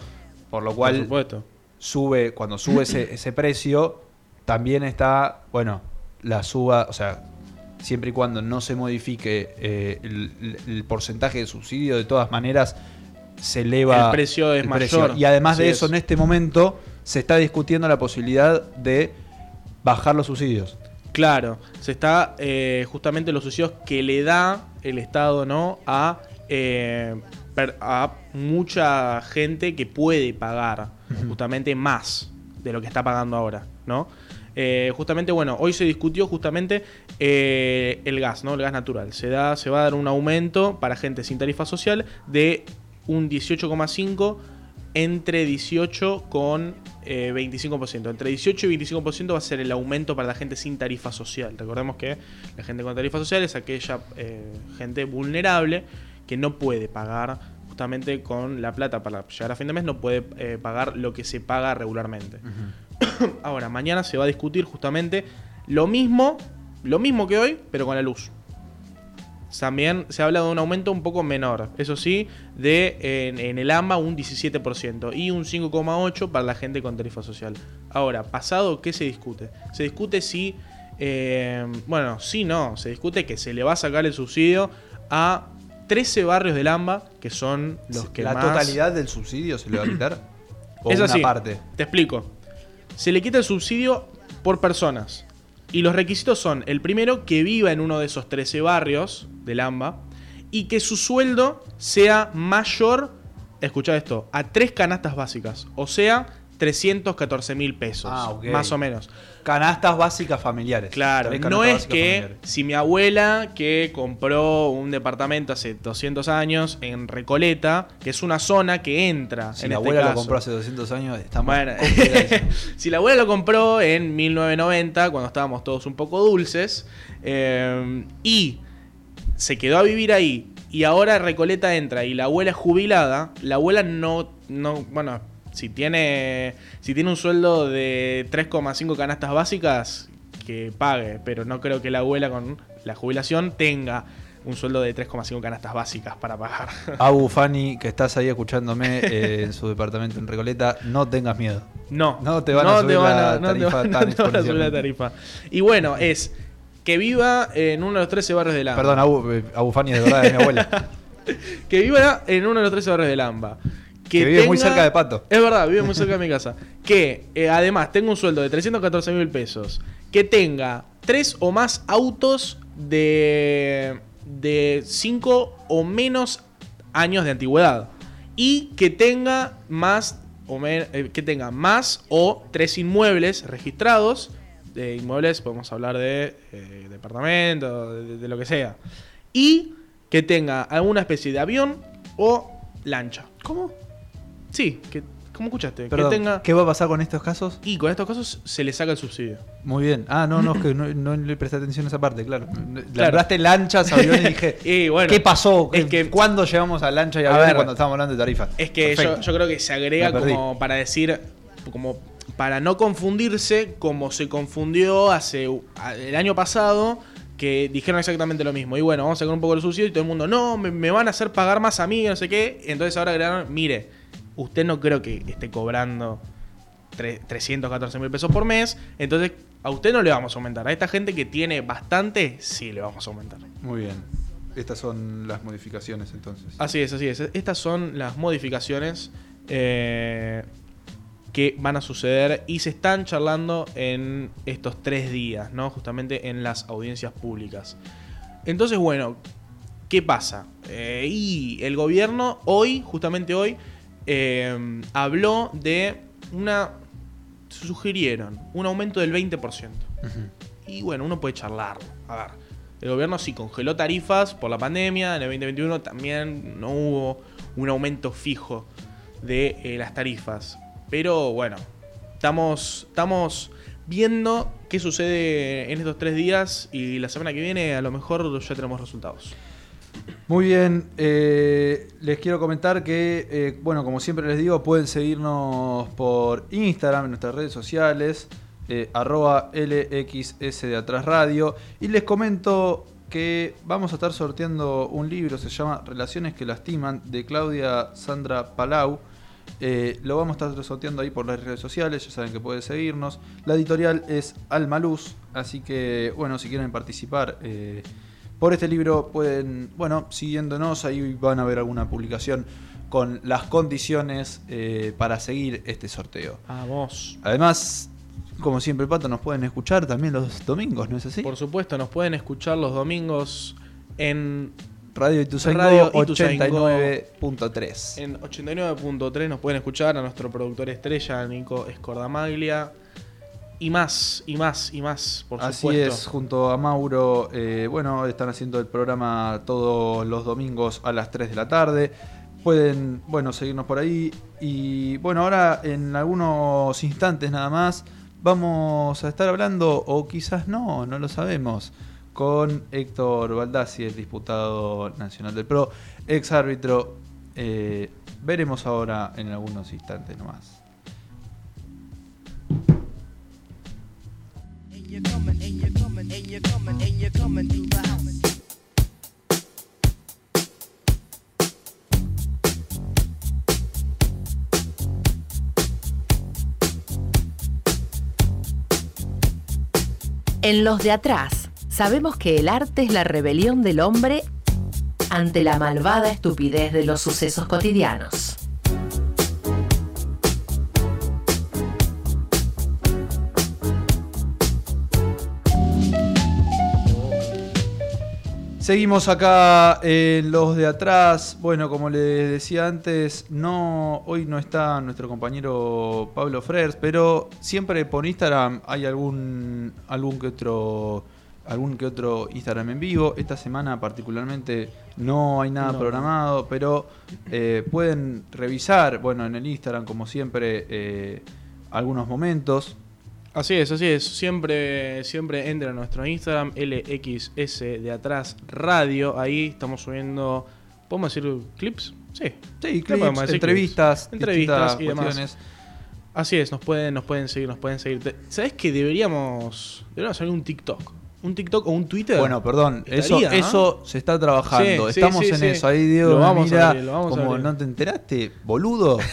Por lo cual, Por sube, cuando sube ese, ese precio, también está, bueno, la suba, o sea, siempre y cuando no se modifique eh, el porcentaje de subsidio, de todas maneras se eleva El precio es mayor. Y además Así de es. eso, en este momento se está discutiendo la posibilidad de bajar los subsidios. Claro, se está eh, justamente los subsidios que le da el Estado ¿no? a, eh, per- a mucha gente que puede pagar justamente más de lo que está pagando ahora, ¿no? Eh, justamente, bueno, hoy se discutió justamente eh, el gas, ¿no? El gas natural. Se, da, se va a dar un aumento para gente sin tarifa social de un 18,5 entre 18 con eh, 25%. Entre 18 y 25% va a ser el aumento para la gente sin tarifa social. Recordemos que la gente con tarifa social es aquella eh, gente vulnerable que no puede pagar justamente con la plata para llegar a fin de mes, no puede eh, pagar lo que se paga regularmente. Ahora, mañana se va a discutir justamente lo mismo, lo mismo que hoy, pero con la luz. También se habla de un aumento un poco menor, eso sí, de en, en el AMBA un 17% y un 5,8% para la gente con tarifa social. Ahora, pasado, ¿qué se discute? Se discute si, eh, bueno, sí, no, se discute que se le va a sacar el subsidio a 13 barrios del AMBA, que son los que ¿La más... totalidad del subsidio se le va a quitar? ¿O Es una así. parte? Te explico. Se le quita el subsidio por personas. Y los requisitos son, el primero, que viva en uno de esos 13 barrios del AMBA y que su sueldo sea mayor, escucha esto, a tres canastas básicas. O sea, 314 mil pesos. Ah, ok. Más o menos. Canastas básicas familiares. Claro, no es que familiares. si mi abuela que compró un departamento hace 200 años en Recoleta, que es una zona que entra Si en la este abuela lo compró hace 200 años, estamos Bueno, si la abuela lo compró en 1990, cuando estábamos todos un poco dulces, eh, y se quedó a vivir ahí, y ahora Recoleta entra y la abuela es jubilada, la abuela no, no bueno, si tiene, si tiene un sueldo de 3,5 canastas básicas, que pague, pero no creo que la abuela con la jubilación tenga un sueldo de 3,5 canastas básicas para pagar. Abu Fanny, que estás ahí escuchándome eh, en su departamento en Recoleta, no tengas miedo. No. No te van a subir van la a- no te tarifa van- tan no te van a subir la tarifa. Y bueno, es que viva en uno de los 13 barrios del AMBA. Perdón, Abu, eh, Abu Fanny de verdad es mi abuela. Que viva en uno de los 13 barrios del AMBA. Que vive muy cerca de Pato. Es verdad, vive muy cerca de mi casa. Que eh, además tenga un sueldo de 314 mil pesos. Que tenga tres o más autos de, de 5 o menos años de antigüedad. Y que tenga más o, eh, que tenga más o tres inmuebles registrados. De inmuebles podemos hablar de eh, departamento, de, de lo que sea. Y que tenga alguna especie de avión o lancha. ¿Cómo? Sí, que, ¿cómo escuchaste? Perdón, que tenga. ¿qué va a pasar con estos casos? Y con estos casos se le saca el subsidio. Muy bien. Ah, no, no, es que no, no le presté atención a esa parte, claro. Le Claro. lanchas, aviones y dije, Y bueno, ¿qué pasó? es que- ¿Cuándo llegamos a lancha y A ver, cuando estábamos hablando de tarifas? Es que yo, creo que se agrega como para decir, como para no confundirse como se confundió hace el año pasado que dijeron exactamente lo mismo. Y bueno, vamos a sacar un poco el subsidio y todo el mundo, no, me, me van a hacer pagar más a mí, no sé qué. Entonces ahora agregaron, mire, usted no creo que esté cobrando tre- 314 mil pesos por mes, entonces a usted no le vamos a aumentar. A esta gente que tiene bastante, sí le vamos a aumentar. Muy bien. Estas son las modificaciones entonces. Así es, así es. Estas son las modificaciones eh, que van a suceder y se están charlando en estos tres días, ¿no? Justamente en las audiencias públicas. Entonces, bueno, ¿qué pasa? Eh, y el gobierno hoy, justamente hoy, eh, habló de una... Sugirieron un aumento del 20%. Y bueno, uno puede charlar. A ver, el gobierno sí congeló tarifas por la pandemia. En el 2021 también no hubo un aumento fijo de eh, las tarifas. Pero bueno, estamos, estamos viendo qué sucede en estos tres días y la semana que viene a lo mejor ya tenemos resultados. Muy bien, eh, les quiero comentar que, eh, bueno, como siempre les digo, pueden seguirnos por Instagram, en nuestras redes sociales, eh, arroba LXS de Atrás Radio. Y les comento que vamos a estar sorteando un libro, se llama Relaciones que Lastiman, de Claudia Sandra Palau. Eh, lo vamos a estar sorteando ahí por las redes sociales, ya saben que pueden seguirnos. La editorial es Alma Luz, así que, bueno, si quieren participar... por este libro pueden, bueno, siguiéndonos, ahí van a ver alguna publicación con las condiciones eh, para seguir este sorteo. Vamos. Además, como siempre, Pato, nos pueden escuchar también los domingos, ¿no es así? Por supuesto, nos pueden escuchar los domingos en Radio Ituzaingó. 89.3. En 89.3 nos pueden escuchar a nuestro productor estrella, Nico Escordamaglia. Y más, y más, y más, por Así supuesto. es, junto a Mauro, eh, bueno, están haciendo el programa todos los domingos a las 3 de la tarde. Pueden, bueno, seguirnos por ahí. Y bueno, ahora en algunos instantes nada más vamos a estar hablando, o quizás no, no lo sabemos, con Héctor Baldassi, el diputado nacional del PRO, ex árbitro. Eh, veremos ahora en algunos instantes nomás. En los de atrás, sabemos que el arte es la rebelión del hombre ante la malvada estupidez de los sucesos cotidianos. Seguimos acá en los de atrás. Bueno, como les decía antes, no hoy no está nuestro compañero Pablo Frers, pero siempre por Instagram hay algún algún que otro algún que otro Instagram en vivo. Esta semana particularmente no hay nada No. programado, pero eh, pueden revisar, bueno, en el Instagram como siempre eh, algunos momentos. Así es, así es. Siempre, siempre entra a nuestro Instagram, LXS de atrás radio. Ahí estamos subiendo, ¿podemos decir clips? Sí. Sí, clips, decir entrevistas, clips. entrevistas y demás. cuestiones. Así es, nos pueden, nos pueden seguir, nos pueden seguir. ¿Sabes que deberíamos, deberíamos hacer un TikTok? Un TikTok o un Twitter. Bueno, perdón, eso, eso se está trabajando. Sí, sí, Estamos sí, en eso. Ahí Diego Lo vamos a abrir, lo vamos a como no te enteraste, boludo.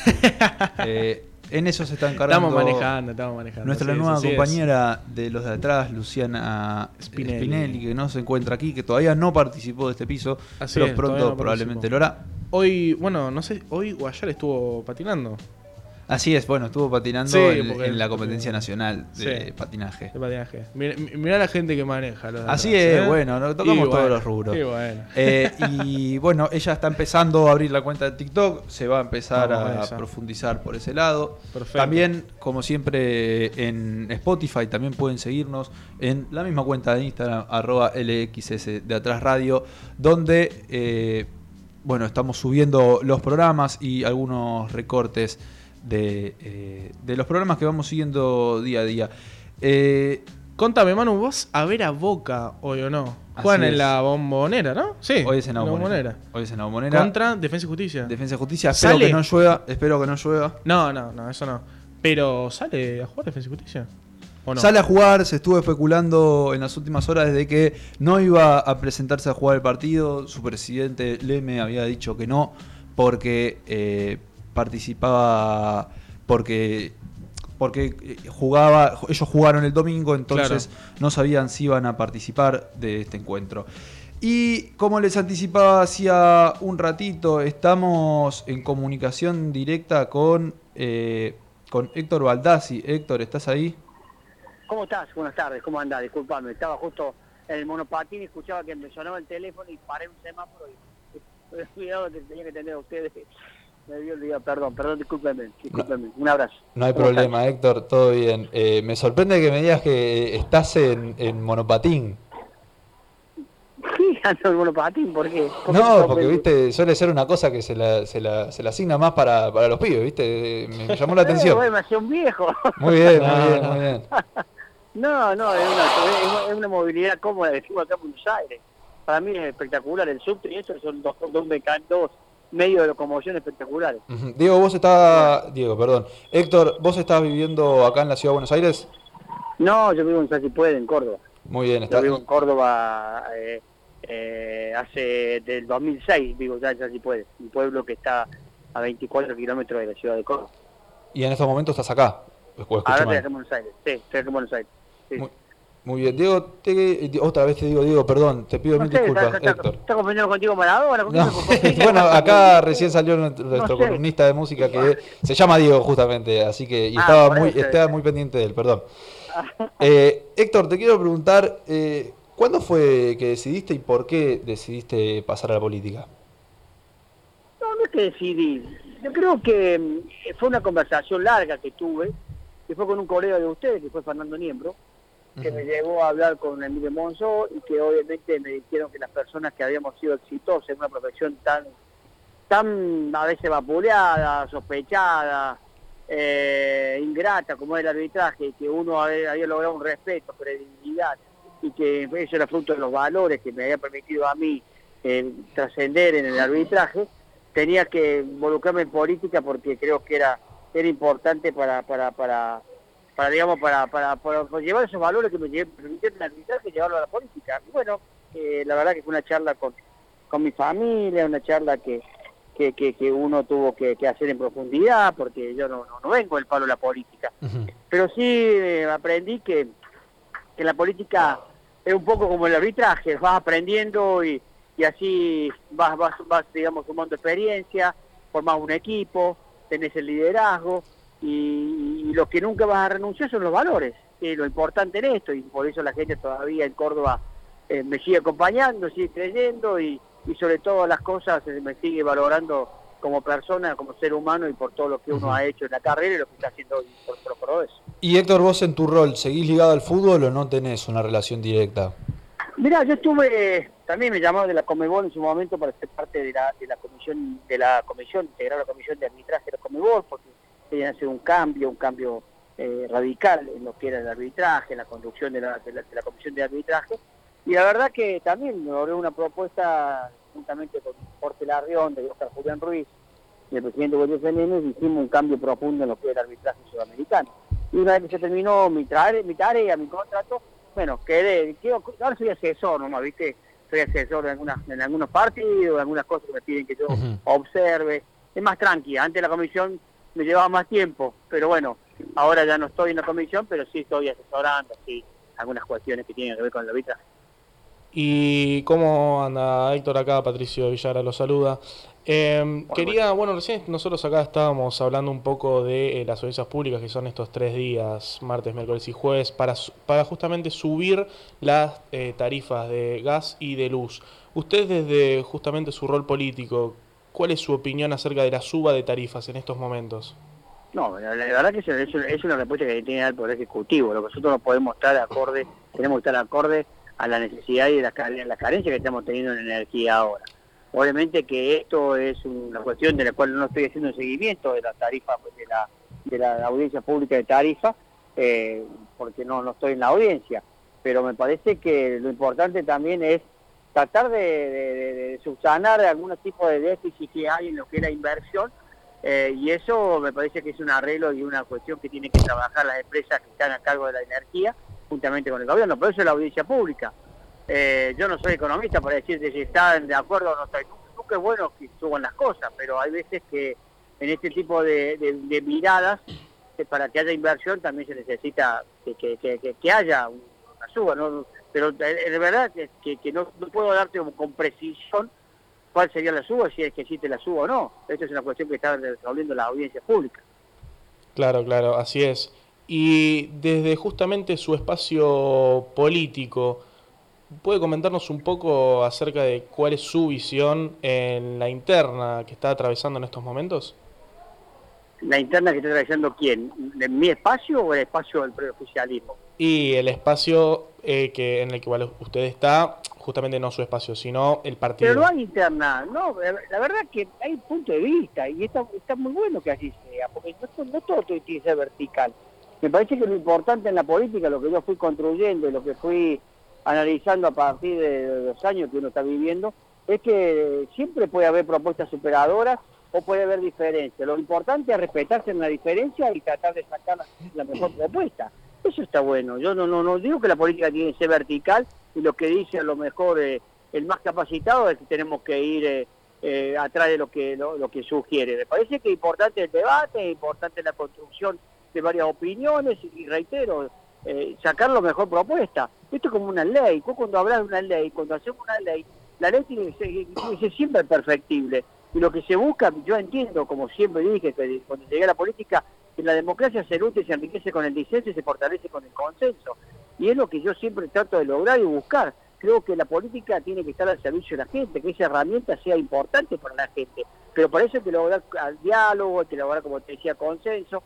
Eh, en eso se está encargando. Estamos manejando, estamos manejando. Nuestra nueva es. compañera de los de atrás, Luciana Spinelli. Spinelli. que no se encuentra aquí, que todavía no participó de este piso, Así pero es, pronto no probablemente lo hará. Hoy, bueno, no sé, hoy o ayer estuvo patinando. Así es, bueno, estuvo patinando Sí, en, la competencia nacional de Sí. patinaje. De patinaje. Mirá, mirá la gente que maneja. los Así atrás, es, ¿eh? bueno, no- tocamos Y todos bueno, los rubros. y bueno. Eh, y bueno, ella está empezando a abrir la cuenta de TikTok, se va a empezar Vamos a profundizar por ese lado. Perfecto. También, como siempre, en Spotify también pueden seguirnos en la misma cuenta de Instagram, arroba LXS de Atrás Radio, donde eh, bueno, estamos subiendo los programas y algunos recortes de, eh, de los programas que vamos siguiendo día a día. Eh, Contame, Manu, ¿vos a ver a Boca hoy o no? Juegan en la bombonera, ¿no? Sí. Hoy es en la bombonera. bombonera. Hoy es en la bombonera. Contra Defensa y Justicia. Defensa y Justicia. Espero ¿Sale? que no llueva. Espero que no llueva. No, no, no, eso no. Pero ¿sale a jugar Defensa y Justicia? ¿O no? Sale a jugar, se estuvo especulando en las últimas horas desde que no iba a presentarse a jugar el partido. Su presidente Leme había dicho que no, porque eh, participaba, porque, porque eh, jugaba, ellos jugaron el domingo, entonces no sabían si iban a participar de este encuentro. Y como les anticipaba hacía un ratito, estamos en comunicación directa con, eh, con Héctor Baldassi. Héctor, ¿estás ahí? ¿Cómo estás? Buenas tardes, ¿cómo andás? Disculpame, estaba justo en el monopatín y escuchaba que me sonaba el teléfono y paré un semáforo y olvidado que tenía que atender a ustedes. Me perdón, perdón, discúlpeme, discúlpeme. Un abrazo. No hay ¿Cómo problema, Héctor, todo bien. Eh, me sorprende que me digas que estás en, en monopatín. Sí, ando en monopatín, ¿por qué? ¿Por qué No, porque viste, suele ser una cosa que se la, se la, se la asigna más para, para los pibes, viste. Me llamó la Eh, atención. me hacía un viejo. Muy bien, muy No, bien, no. muy bien. No, no, es una, es- una movilidad cómoda, decimos acá en Buenos Aires. Para mí es espectacular, el subte y eso son dos, dos, dos medios de locomoción espectaculares. Diego, vos estás, Diego, perdón. Héctor, vos estás viviendo acá en la ciudad de Buenos Aires. No, yo vivo en San Puede, en Córdoba. Muy bien, Yo estás. vivo en Córdoba eh, eh, hace del 2006, vivo ya en San Puede, un pueblo que está a 24 kilómetros de la ciudad de Córdoba. Y en estos momentos estás acá. ¿O escuché Ahora estoy acá en Buenos Aires, sí, estoy acá en Buenos Aires. Sí. Muy, muy bien, Diego, te- otra vez te digo, Diego, perdón, te pido No mil sé, disculpas, está, está, Héctor. está confundiendo contigo Maradona? ¿Con quién No, bueno, acá recién salió nuestro, nuestro columnista de música que se llama Diego justamente, así que y Ah, estaba muy eso, estaba eh. muy pendiente de él, perdón. Eh, Héctor, te quiero preguntar, eh, ¿cuándo fue que decidiste y por qué decidiste pasar a la política? No, no es que decidí. Yo creo que mm, fue una conversación larga que tuve, que fue con un colega de ustedes, que fue Fernando Niembro, que me llevó a hablar con Emilio Monzó y que obviamente me dijeron que las personas que habíamos sido exitosas en una profesión tan, tan a veces vapuleada, sospechada, eh, ingrata como es el arbitraje, que uno había, había logrado un respeto, credibilidad, y que eso era fruto de los valores que me había permitido a mí eh, trascender en el arbitraje, tenía que involucrarme en política porque creo que era, era importante para, para, para, para digamos, para, para, para- para llevar esos valores que me permitieron el arbitraje y llevarlo a la política. Y bueno, eh, la verdad que fue una charla con, con mi familia, una charla que, que, que, que uno tuvo que, que hacer en profundidad, porque yo no, no, no vengo del palo de la política. Pero sí eh, aprendí que, que la política es un poco como el arbitraje, vas aprendiendo y, y así vas, vas, vas, digamos, sumando experiencia, formás un equipo, tenés el liderazgo y, y lo que nunca vas a renunciar son los valores, que es lo importante en esto y por eso la gente todavía en Córdoba eh, me sigue acompañando, sigue creyendo y, y sobre todas las cosas eh, me sigue valorando como persona, como ser humano y por todo lo que uno ha hecho en la carrera y lo que está haciendo hoy por, por, por eso. Y Héctor, vos en tu rol, ¿seguís ligado al fútbol o no tenés una relación directa? Mira, yo estuve, también me llamaron de la Comebol en su momento para ser parte de la, de la comisión, de la comisión, integrar la comisión de arbitraje de la Comebol, porque querían hacer un cambio, un cambio eh, radical en lo que era el arbitraje, en la conducción de la, de la, de la comisión de arbitraje. Y la verdad que también me logré una propuesta juntamente con Jorge Larrión, de Oscar Julián Ruiz y el presidente Bolívar Fernández, hicimos un cambio profundo en lo que era el arbitraje sudamericano. Y una vez que se terminó mi, tarea, mi tarea, mi contrato, bueno, quedé, quedo, ahora soy asesor nomás, ¿viste? Soy asesor en, algunas, en algunos partidos, en algunas cosas que me piden que yo observe. Es más tranquila, antes la comisión me llevaba más tiempo, pero bueno, ahora ya no estoy en la comisión, pero sí estoy asesorando, sí, algunas cuestiones que tienen que ver con el arbitraje. ¿Y cómo anda Héctor acá? Patricio Villara lo saluda. Eh, quería, bueno, recién nosotros acá estábamos hablando un poco de eh, las audiencias públicas que son estos tres días, martes, miércoles y jueves, para, para justamente subir las eh, tarifas de gas y de luz. Usted desde justamente su rol político, ¿cuál es su opinión acerca de la suba de tarifas en estos momentos? No, la, la verdad que es, es una respuesta que tiene el Poder Ejecutivo. Lo que nosotros no podemos estar acorde, tenemos que estar acorde a la necesidad y la, care- la carencia que estamos teniendo en energía ahora. Obviamente que esto es una cuestión de la cual no estoy haciendo un seguimiento de la tarifa, de la, de la audiencia pública de tarifa, eh, porque no estoy en la audiencia. Pero me parece que lo importante también es tratar de, de- de- subsanar algún tipo de déficit que hay en lo que es la inversión eh, y eso me parece que es un arreglo y una cuestión que tienen que trabajar las empresas que están a cargo de la energía juntamente con el gobierno, por eso es la audiencia pública. Eh, yo no soy economista para decirte si están de acuerdo o no estoy. Nunca es bueno que suban las cosas, pero hay veces que en este tipo de, de- de miradas, que para que haya inversión también se necesita que- que haya una suba. ¿no? Pero de verdad que, que- que no, no puedo darte con precisión cuál sería la suba, si es que existe la suba o no. Esto es una cuestión que está resolviendo la audiencia pública. Claro, claro, así es. Y desde justamente su espacio político, ¿puede comentarnos un poco acerca de cuál es su visión en la interna que está atravesando en estos momentos? ¿La interna que está realizando quién? ¿En mi espacio o el espacio del preoficialismo? Y el espacio eh, que en el que usted está, justamente no su espacio, sino el partido. Pero no hay interna, no, la verdad que hay punto de vista y está, está muy bueno que así sea, porque no, no todo tiene que ser vertical. Me parece que lo importante en la política, lo que yo fui construyendo y lo que fui analizando a partir de los años que uno está viviendo, es que siempre puede haber propuestas superadoras o puede haber diferencias. Lo importante es respetarse en la diferencia y tratar de sacar la mejor propuesta. Eso está bueno. Yo no, no, digo que la política tiene que ser vertical y lo que dice a lo mejor eh, el más capacitado es que tenemos que ir eh, eh, atrás de lo que lo que sugiere. Me parece que es importante el debate, es importante la construcción de varias opiniones y reitero, eh, sacar la mejor propuesta. Esto es como una ley. Vos cuando hablas de una ley, cuando hacemos una ley, la ley tiene que ser, tiene que ser siempre perfectible. Y lo que se busca, yo entiendo, como siempre dije, que cuando llegué a la política, que la democracia se nutre y se enriquece con el disenso y se fortalece con el consenso. Y es lo que yo siempre trato de lograr y buscar. Creo que la política tiene que estar al servicio de la gente, que esa herramienta sea importante para la gente. Pero para eso hay que lograr al diálogo, hay que lograr, como te decía, consenso.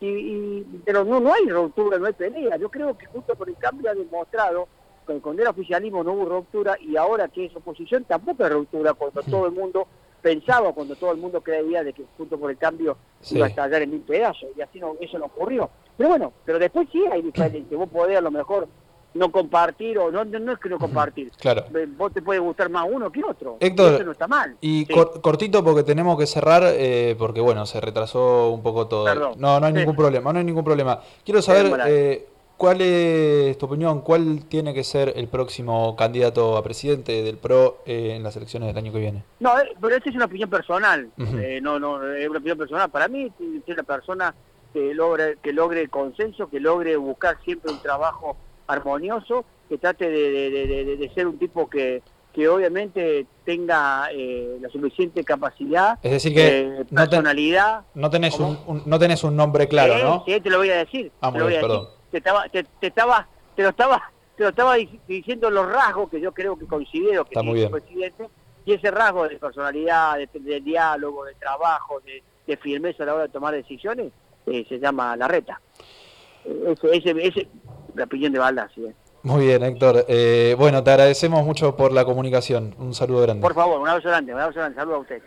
Y, y- pero no, no hay ruptura, no hay pelea. Yo creo que justo por el cambio ha demostrado que cuando era oficialismo no hubo ruptura y ahora que es oposición tampoco hay ruptura cuando todo el mundo pensaba, cuando todo el mundo creía de que junto por el cambio Sí. iba a estallar en mil pedazos y así no, eso no ocurrió. Pero bueno, pero después sí hay diferencia. Vos podés a lo mejor no compartir o no, no, no es que no compartir. Claro. Eh, Vos te puede gustar más uno que otro. Héctor, eso no está mal. Y Sí. cor- cortito porque tenemos que cerrar, eh, porque bueno, se retrasó un poco todo. Perdón. No, no hay Sí. ningún problema, no hay ningún problema. Quiero saber eh, cuál es tu opinión, cuál tiene que ser el próximo candidato a presidente del PRO eh, en las elecciones del año que viene. No, eh, pero esa es una opinión personal. Eh, no, no, es una opinión personal. Para mí, ser una persona que logre, que logre consenso, que logre buscar siempre un trabajo armonioso, que trate de, de- de- de- de ser un tipo que, que obviamente tenga eh, la suficiente capacidad, Es decir que eh, no personalidad. No tenés, un, un- no tenés un nombre claro, ¿no? sí, te lo voy a decir. Ah, te lo voy decir. Te estaba, te, te estaba, te lo estaba, te lo estaba di- diciendo los rasgos que yo creo que considero que tiene el presidente y ese rasgo de personalidad, de, de diálogo, de trabajo, de, de firmeza a la hora de tomar decisiones, eh, se llama la reta. Eh, Ese, ese, ese, la opinión de Baldassi. eh. Muy bien, Héctor. Eh, bueno, te agradecemos mucho por la comunicación. Un saludo grande. Por favor, un abrazo grande, un abrazo grande, saludos a ustedes.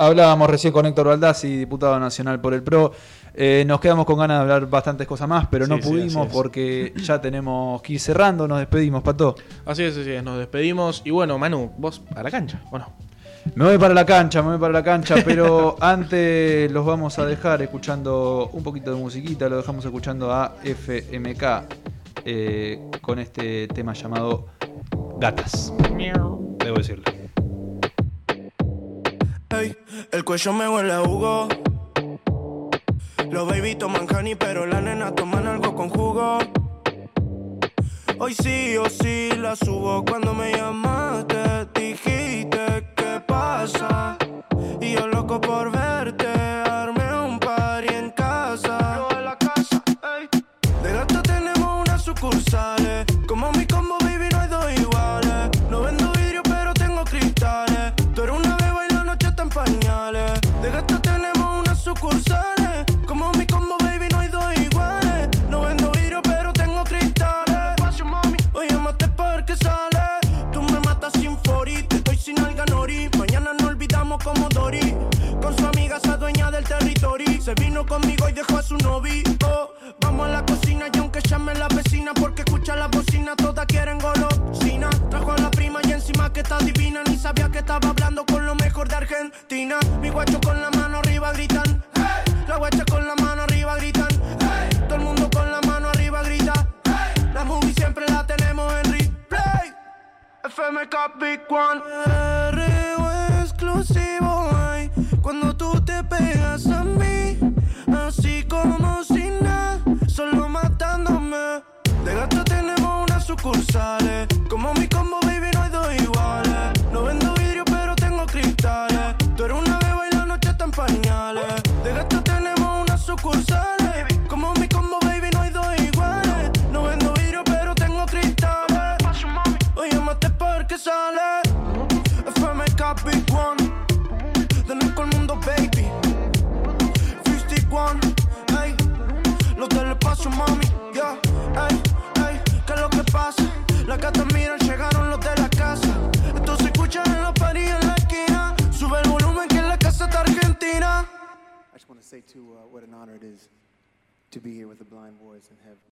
Hablábamos recién con Héctor Baldassi, diputado nacional por el PRO. Eh, nos quedamos con ganas de hablar bastantes cosas más, pero Sí, no pudimos porque ya tenemos que ir cerrando. Nos despedimos, Pato. Así es, así es, nos despedimos. Y bueno, Manu, vos a la cancha, ¿o no? Me voy para la cancha, me voy para la cancha, pero antes los vamos a dejar escuchando un poquito de musiquita, lo dejamos escuchando a FMK eh, con este tema llamado Gatas. Debo decirle. Ey, el cuello me huele a jugo. Los baby toman honey, pero las nenas toman algo con jugo. Hoy sí o sí la subo cuando me llamaste. Dijiste qué pasa. Y yo loco por verte. Armé un party en casa. Lo de la casa, ey. De gato tenemos unas sucursales.